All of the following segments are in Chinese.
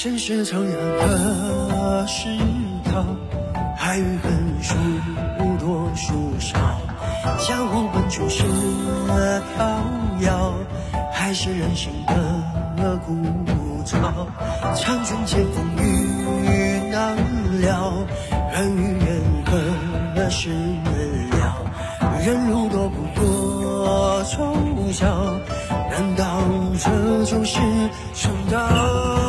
身世苍凉何时到？爱与恨，数多数少。江湖本就是飘摇，还是人心的枯燥。长君见风雨难料，人与人何时了？人如多不过凑巧，难道这就是成道？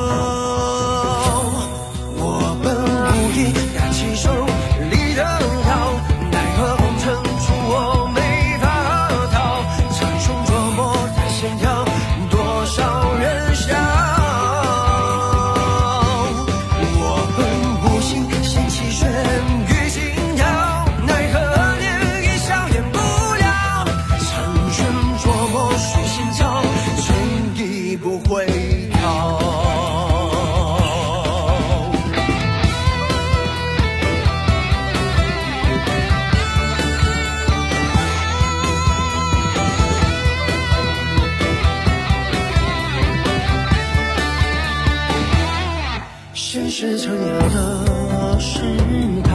是重要的时光。